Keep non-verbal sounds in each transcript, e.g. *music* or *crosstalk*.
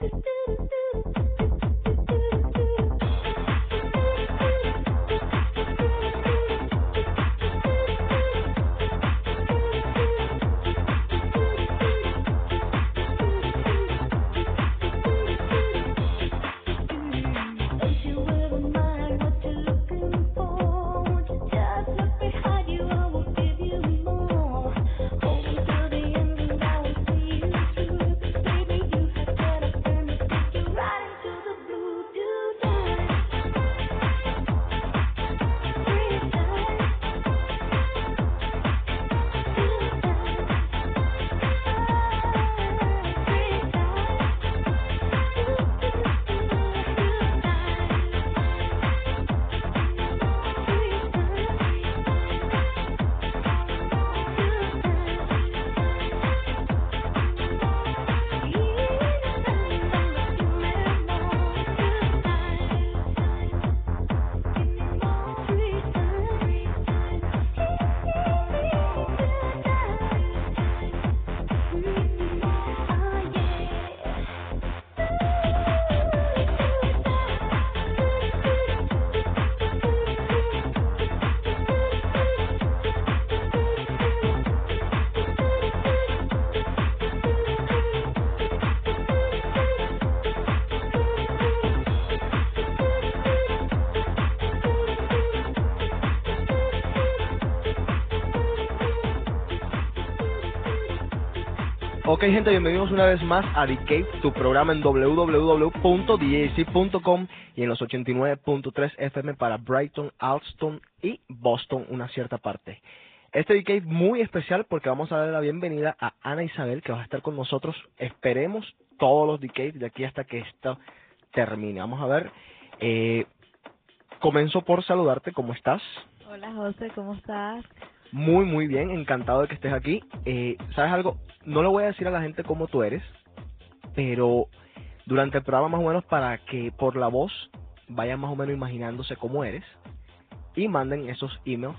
do, do, do, do, do. Gente, bienvenidos una vez más a The Cave, tu programa en www.djc.com y en los 89.3 FM para Brighton, Alston y Boston, una cierta parte. Este The Cave muy especial porque vamos a darle la bienvenida a Ana Isabel que va a estar con nosotros, esperemos todos los Cave de aquí hasta que esto termine. Vamos a ver, eh, comenzó por saludarte, ¿cómo estás? Hola José, ¿cómo estás? Muy, muy bien, encantado de que estés aquí. Eh, ¿Sabes algo? No le voy a decir a la gente cómo tú eres, pero durante el programa más o menos para que por la voz vayan más o menos imaginándose cómo eres y manden esos emails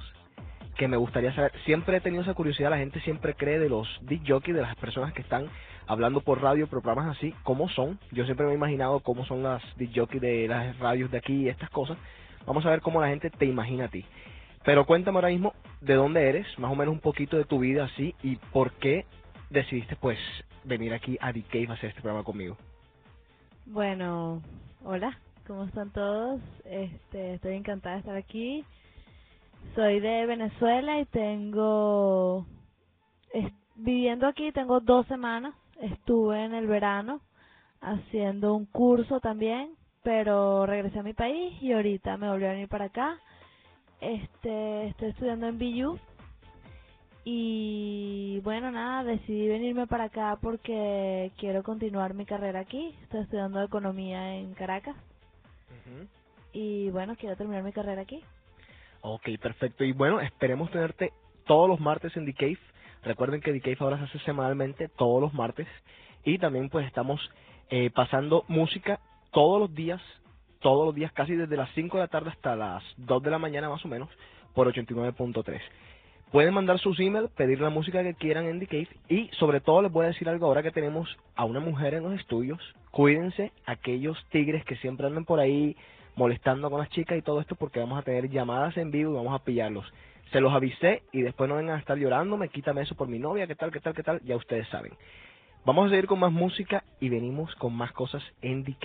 que me gustaría saber. Siempre he tenido esa curiosidad, la gente siempre cree de los disc jockeys, de las personas que están hablando por radio, programas así, cómo son. Yo siempre me he imaginado cómo son las disc jockeys de las radios de aquí y estas cosas. Vamos a ver cómo la gente te imagina a ti. Pero cuéntame ahora mismo de dónde eres, más o menos un poquito de tu vida así y por qué decidiste pues venir aquí a The Cave hacer este programa conmigo. Bueno, hola, ¿cómo están todos? Este, estoy encantada de estar aquí. Soy de Venezuela y tengo viviendo aquí tengo dos semanas. Estuve en el verano haciendo un curso también, pero regresé a mi país y ahorita me volví a venir para acá este, estoy estudiando en BU y bueno, nada, decidí venirme para acá porque quiero continuar mi carrera aquí. Estoy estudiando economía en Caracas. Y bueno, quiero terminar mi carrera aquí. Ok, perfecto. Y bueno, esperemos tenerte todos los martes en The Cave. Recuerden que The Cave ahora se hace semanalmente, todos los martes. Y también pues estamos eh, pasando música todos los días todos los días, casi desde las 5 de la tarde hasta las 2 de la mañana más o menos, por 89.3. Pueden mandar sus emails, pedir la música que quieran en The Cave y sobre todo les voy a decir algo ahora que tenemos a una mujer en los estudios. Cuídense aquellos tigres que siempre andan por ahí molestando con las chicas y todo esto porque vamos a tener llamadas en vivo y vamos a pillarlos. Se los avisé y después no vengan a estar llorando, me quítame eso por mi novia, qué tal, qué tal, qué tal, ya ustedes saben. Vamos a seguir con más música y venimos con más cosas en The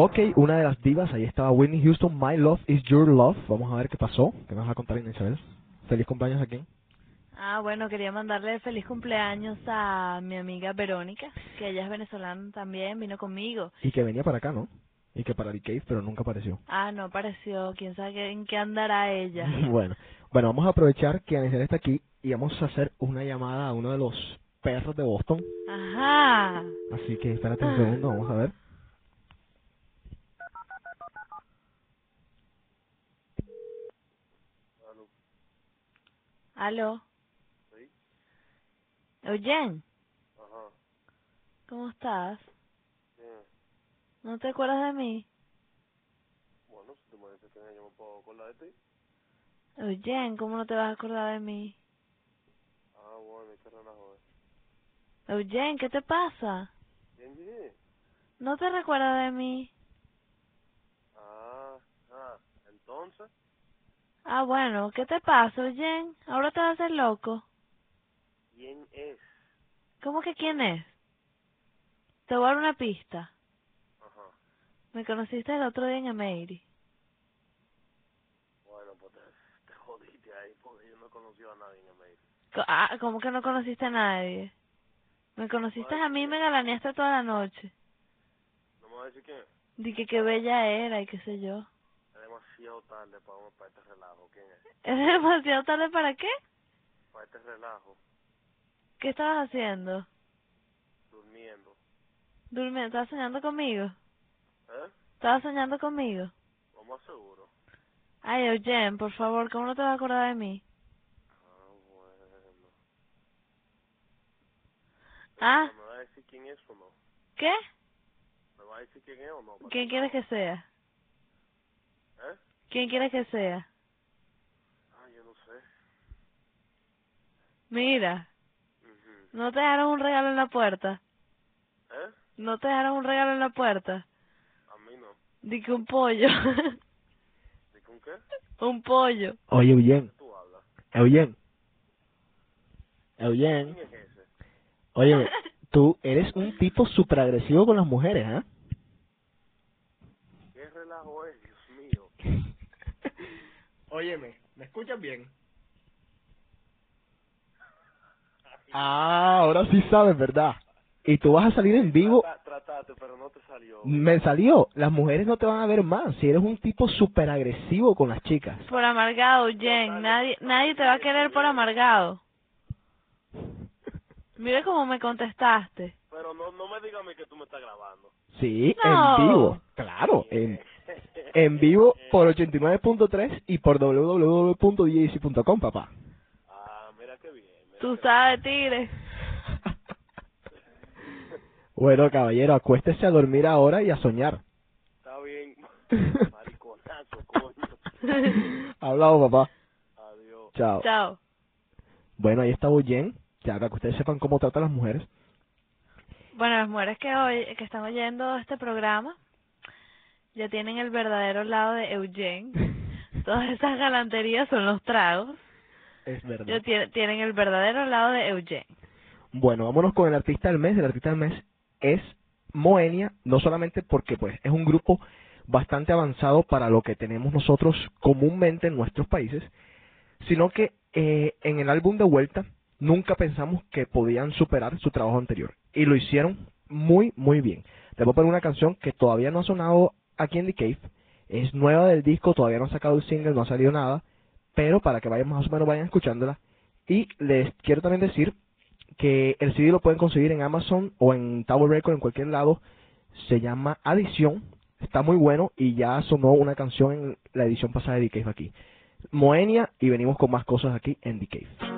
Ok, una de las divas, ahí estaba Whitney Houston, My Love is Your Love. Vamos a ver qué pasó, qué nos va a contar Isabel. Feliz cumpleaños a quién. Ah, bueno, quería mandarle feliz cumpleaños a mi amiga Verónica, que ella es venezolana también, vino conmigo. Y que venía para acá, ¿no? Y que para The Cave, pero nunca apareció. Ah, no apareció, quién sabe en qué andará ella. *laughs* bueno, bueno, vamos a aprovechar que Anisel está aquí y vamos a hacer una llamada a uno de los perros de Boston. Ajá. Así que espérate un segundo, vamos a ver. Aló. Sí. Oyen, Ajá. ¿cómo estás? Bien. ¿No te acuerdas de mí? Bueno, si tú me dices que yo me puedo acordar de ti. Oyen, ¿cómo no te vas a acordar de mí? Ah, bueno, ¿y qué relajo es? Oyen, ¿qué te pasa? ¿Quién dije? ¿No te recuerdas de mí? Ah, ah, entonces. Ah, bueno, ¿qué te pasa, Oyen? Ahora te vas a hacer loco. ¿Quién es? ¿Cómo que quién es? Te voy a dar una pista. Ajá. Me conociste el otro día en Emery. Bueno, pues te, te jodiste ahí porque yo no conocí a nadie en. Co- Ah, ¿cómo que no conociste a nadie? Me conociste a mí y me galaneaste toda la noche. ¿No me vas a decir quién es? Dije que bella era y qué sé yo. Es demasiado tarde para, para este relajo. ¿Quién es? *laughs* ¿Es demasiado tarde para qué? Para este relajo. ¿Qué estabas haciendo? Durmiendo. Durmiendo, ¿estabas soñando conmigo? ¿Eh? ¿Estabas soñando conmigo? Lo más seguro. Ay, Eugen, por favor, ¿cómo no te vas a acordar de mí? Ah, bueno. Ah. ¿Me vas a decir quién es o no? ¿Qué? ¿Me vas a decir quién es o no? ¿Quién quieres que sea? ¿Eh? ¿Quién quieres que sea? Ah, yo no sé. Mira. ¿no te dejaron un regalo en la puerta? ¿Eh? ¿No te dejaron un regalo en la puerta? A mí no. Di que un pollo. *laughs* ¿De con qué? un pollo. Oye, Eugen, Tú hablas. Eugen. Eugen, ¿Quién es ese? oye, tú eres un tipo súper agresivo con las mujeres, ¿ah? ¿Qué relajo es, Dios mío? Óyeme, ¿me escuchas bien? Ah, ahora sí sabes, ¿verdad? Y tú vas a salir en vivo. Trata- Trataste, pero no te salió. Me salió, las mujeres no te van a ver más si eres un tipo súper agresivo con las chicas. Por amargado, Jen. Nadie, nadie te va a querer por amargado. Mira cómo me contestaste. Pero no, no me digas a mí que tú me estás grabando. Sí, No. en vivo, claro, en, en vivo por 89.3 y por www.djc.com, papá. Ah, mira qué bien. mira Tú qué sabes, tigre. *laughs* Bueno, caballero, acuéstese a dormir ahora y a soñar. Está bien. *laughs* Mariconazo, coño. *laughs* Hablado, papá. Adiós. Chao. Chao. Bueno, ahí está Boyen, ya para que ustedes sepan cómo trata a las mujeres. Bueno, las mujeres que hoy que están oyendo este programa ya tienen el verdadero lado de Eugen. *laughs* Todas esas galanterías son los tragos. Es verdad. Ya tienen el verdadero lado de Eugen. Bueno, vámonos con el artista del mes. El artista del mes es Moenia, no solamente porque pues es un grupo bastante avanzado para lo que tenemos nosotros comúnmente en nuestros países, sino que eh, en el álbum de vuelta nunca pensamos que podían superar su trabajo anterior y lo hicieron muy muy bien. Te voy a poner una canción que todavía no ha sonado aquí en The Cave, es nueva del disco, todavía no ha sacado el single, no ha salido nada, pero para que vayan más o menos vayan escuchándola y les quiero también decir que el CD lo pueden conseguir en Amazon o en Tower Record en cualquier lado. Se llama Adición. Está muy bueno y ya sonó una canción en la edición pasada de The Cave aquí. Moenia y venimos con más cosas aquí en The Cave.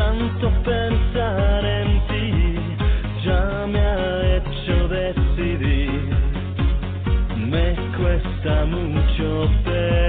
tanto pensare in ti già mi ha hecho decidir me cuesta mucho pensar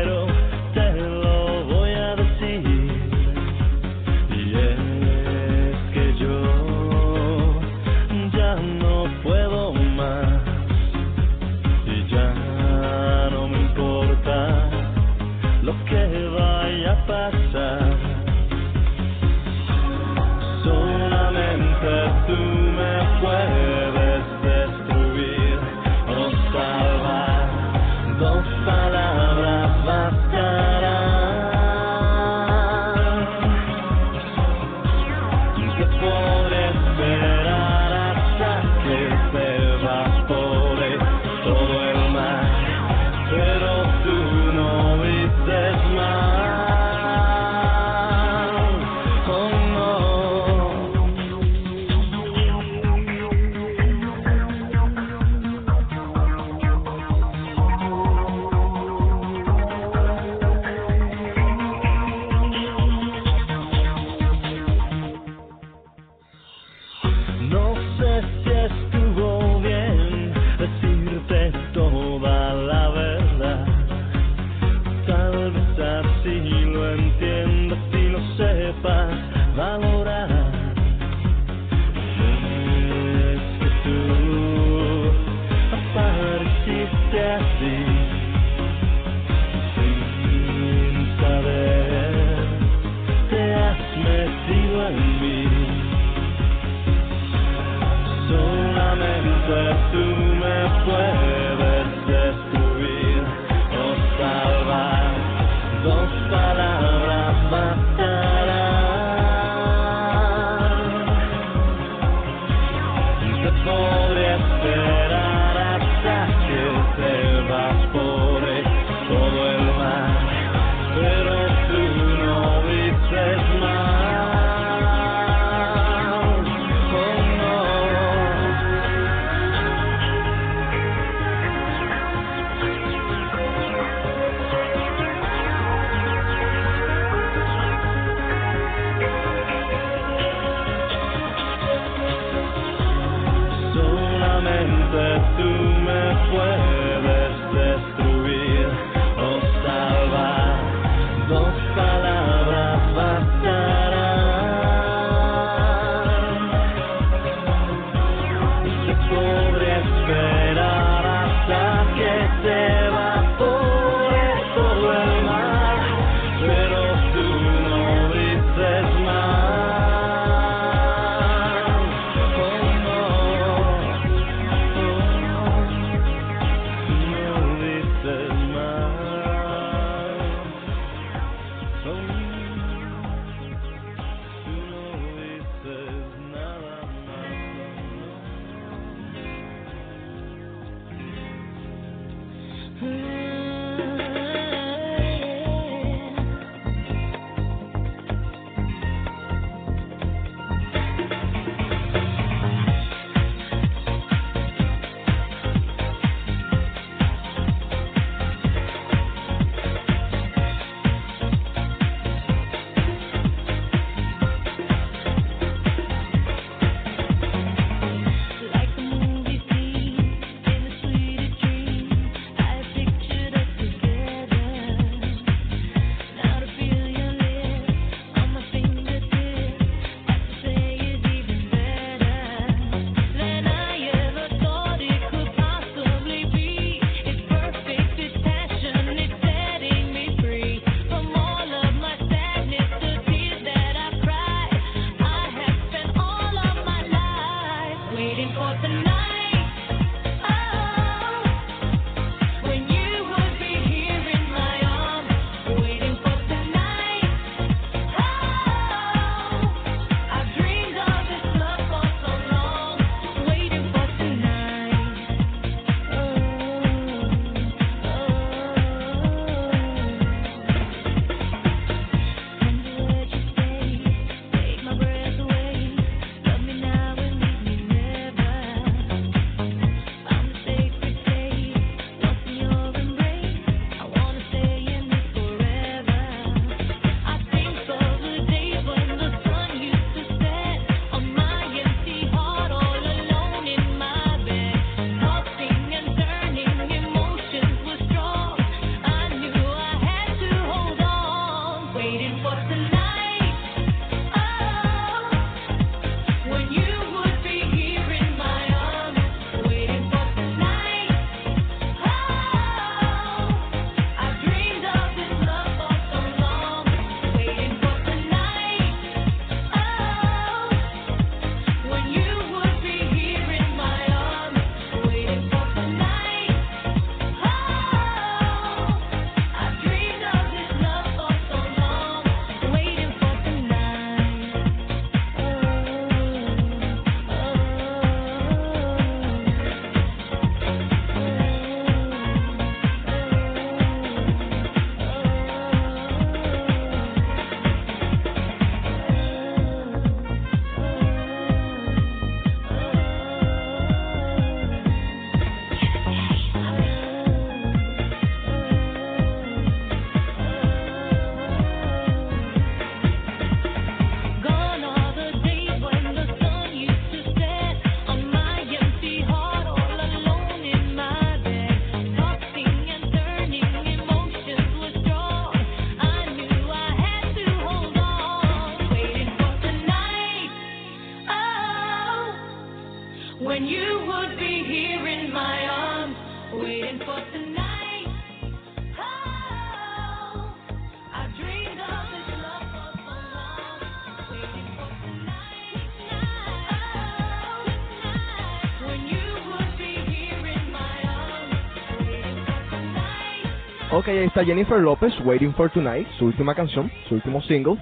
Ok, ahí está Jennifer López, Waiting for Tonight, su última canción, su último single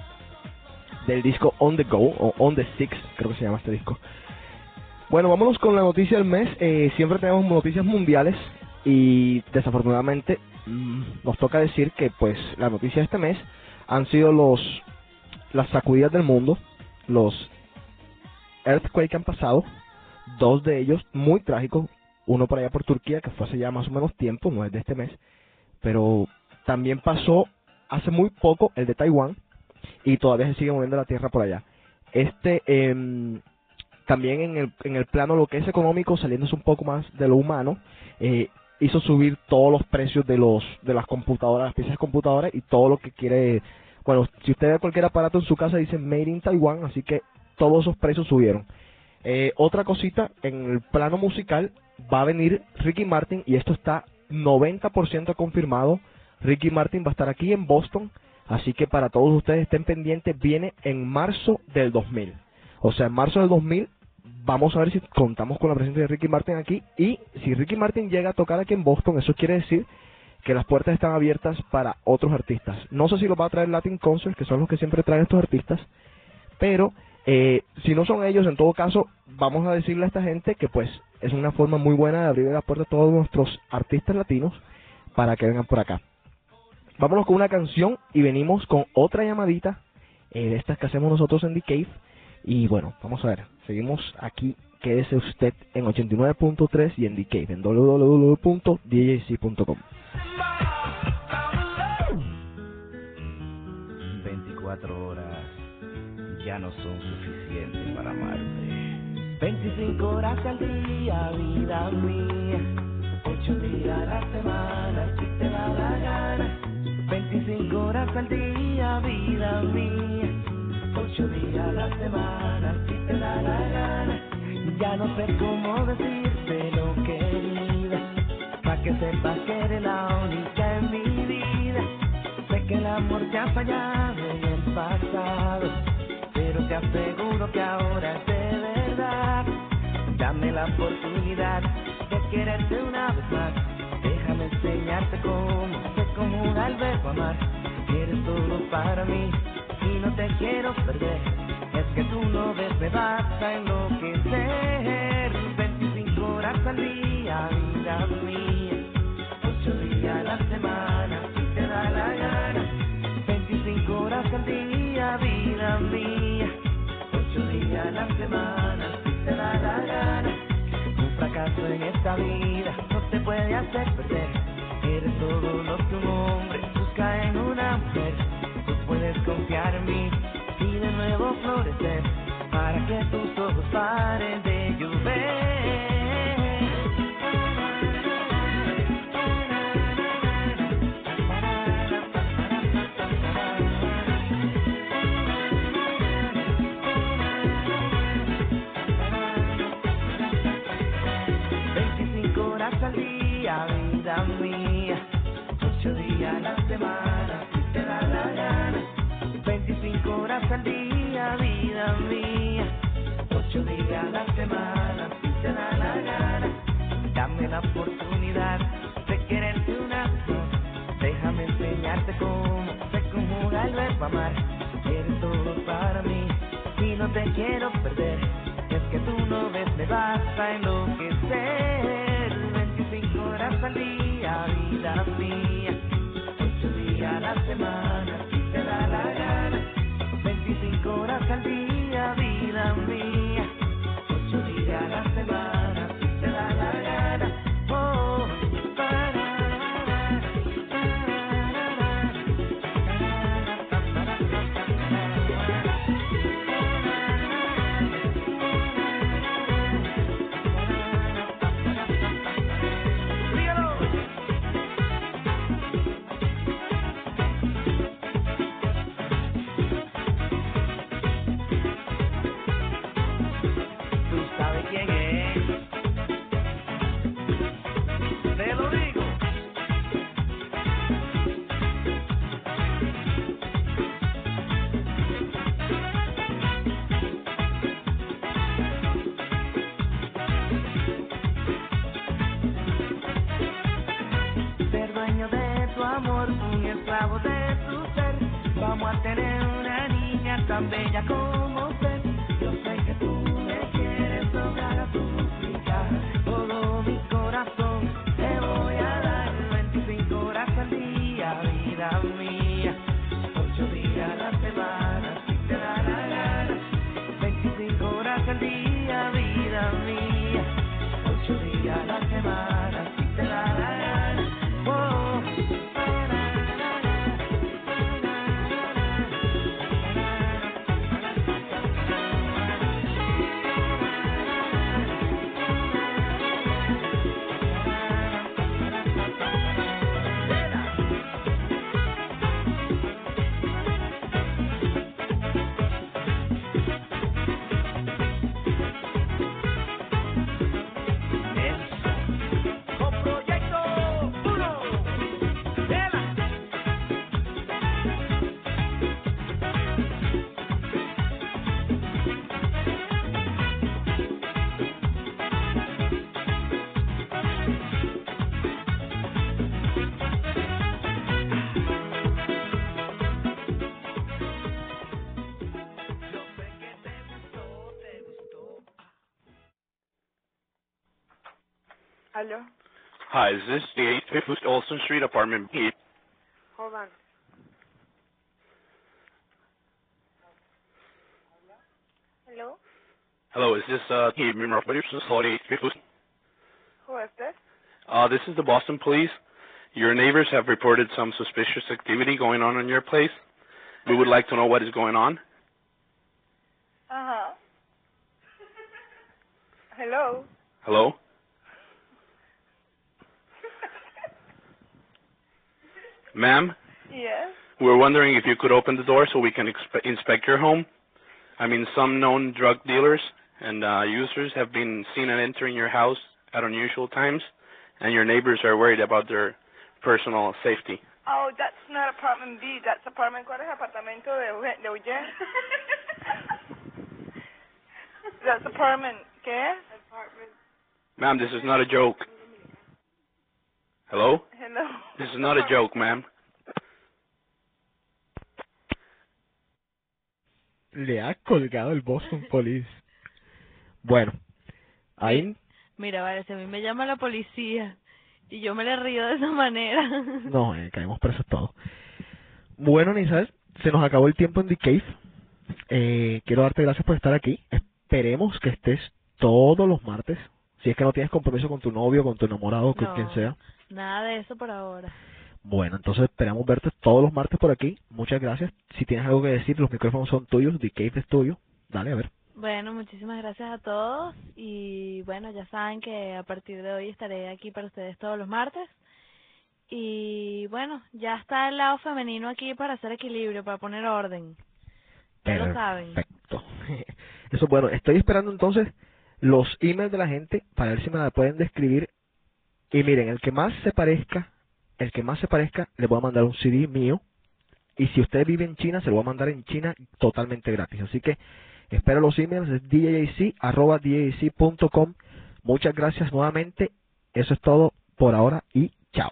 del disco On the Go, o On the Six, creo que se llama este disco. Bueno, vámonos con la noticia del mes. Eh, siempre tenemos noticias mundiales y desafortunadamente mm, nos toca decir que pues la noticia de este mes han sido los las sacudidas del mundo, los earthquakes que han pasado, dos de ellos muy trágicos, uno por allá por Turquía que fue hace ya más o menos tiempo, no es de este mes, pero también pasó hace muy poco el de Taiwán y todavía se sigue moviendo la tierra por allá. Este em, también en el, en el plano lo que es económico, saliéndose un poco más de lo humano, eh, hizo subir todos los precios de los de las computadoras, las piezas de computadoras y todo lo que quiere. Bueno, si usted ve cualquier aparato en su casa dice Made in Taiwan, así que todos esos precios subieron. Eh, otra cosita, en el plano musical va a venir Ricky Martin y esto está 90% confirmado. Ricky Martin va a estar aquí en Boston, así que para todos ustedes estén pendientes, viene en marzo del 2000. O sea, en marzo del 2000 vamos a ver si contamos con la presencia de Ricky Martin aquí y si Ricky Martin llega a tocar aquí en Boston, eso quiere decir que las puertas están abiertas para otros artistas. No sé si lo va a traer Latin Concert, que son los que siempre traen estos artistas, pero eh, si no son ellos, en todo caso, vamos a decirle a esta gente que pues es una forma muy buena de abrir la puerta a todos nuestros artistas latinos para que vengan por acá. Vámonos con una canción y venimos con otra llamadita eh, de estas que hacemos nosotros en The Cave. Y bueno, vamos a ver, seguimos aquí, quédese usted en 89.3 y en The Cave, en www.djc.com. 24 horas ya no son suficientes. 25 horas al día, vida mía. 8 días a la semana, si te da la gana. 25 horas al día, vida mía. 8 días a la semana, si te da la gana. Ya no sé cómo decírtelo, querida. Pa' que sepas que eres la única en mi vida. Sé que el amor te ha fallado en el pasado, pero te aseguro que ahora. Dame la oportunidad de quererte una vez más. Déjame enseñarte cómo se conjuga el verbo amar. Eres todo para mí y no te quiero perder. Es que tú no ves, me vas a enloquecer. 25 horas al día, vida mía. Ocho días a la semana, si te da la gana. 25 horas al día, vida mía. Ocho días a la semana, en esta vida no te puede hacer perder. Eres todo lo que un hombre busca en una mujer. Tú puedes confiar en mí y de nuevo florecer para que tus ojos paren 25 Hello, Hi, is this the 850 Olson Street, apartment B? hold on. Hello, Hello, is this uh the Hall 850? who is this? Uh, this is the Boston Police. Your neighbors have reported some suspicious activity going on in your place. We would like to know what is going on. Uh huh. Hello. Hello? Ma'am, Yes. we're wondering if you could open the door so we can expe- inspect your home. I mean, some known drug dealers and uh, users have been seen entering your house at unusual times, and your neighbors are worried about their personal safety. Oh, that's not apartment B. That's apartment. ¿Cuál es el apartamento de Eugen- de Eugene? *laughs* that's apartment. ¿Qué? Apartment. Ma'am, this is not a joke. Hello? Hello. This is not a joke, ma'am. Le ha colgado el Boston Police. Bueno, ahí Mira, vale, si a mí me llama la policía y yo me le río de esa manera. *laughs* no, eh, caemos presos todos. Bueno, Nizal, se nos acabó el tiempo en The Cave. Eh, quiero darte gracias por estar aquí. Esperemos que estés todos los martes. Si es que no tienes compromiso con tu novio, con tu enamorado, con No. quien sea. Nada de eso por ahora. Bueno, entonces esperamos verte todos los martes por aquí. Muchas gracias. Si tienes algo que decir, los micrófonos son tuyos, The Cave es tuyo. Dale, a ver. Bueno, muchísimas gracias a todos y bueno, ya saben que a partir de hoy estaré aquí para ustedes todos los martes. Y bueno, ya está el lado femenino aquí para hacer equilibrio, para poner orden. Ya lo saben. Perfecto. *laughs* Eso es bueno. Estoy esperando entonces los emails de la gente para ver si me la pueden describir. Y miren, el que más se parezca, el que más se parezca, le voy a mandar un CD mío. Y si usted vive en China, se lo voy a mandar en China totalmente gratis. Así que espero los emails, es djc, djc.com. Muchas gracias nuevamente. Eso es todo por ahora y chao.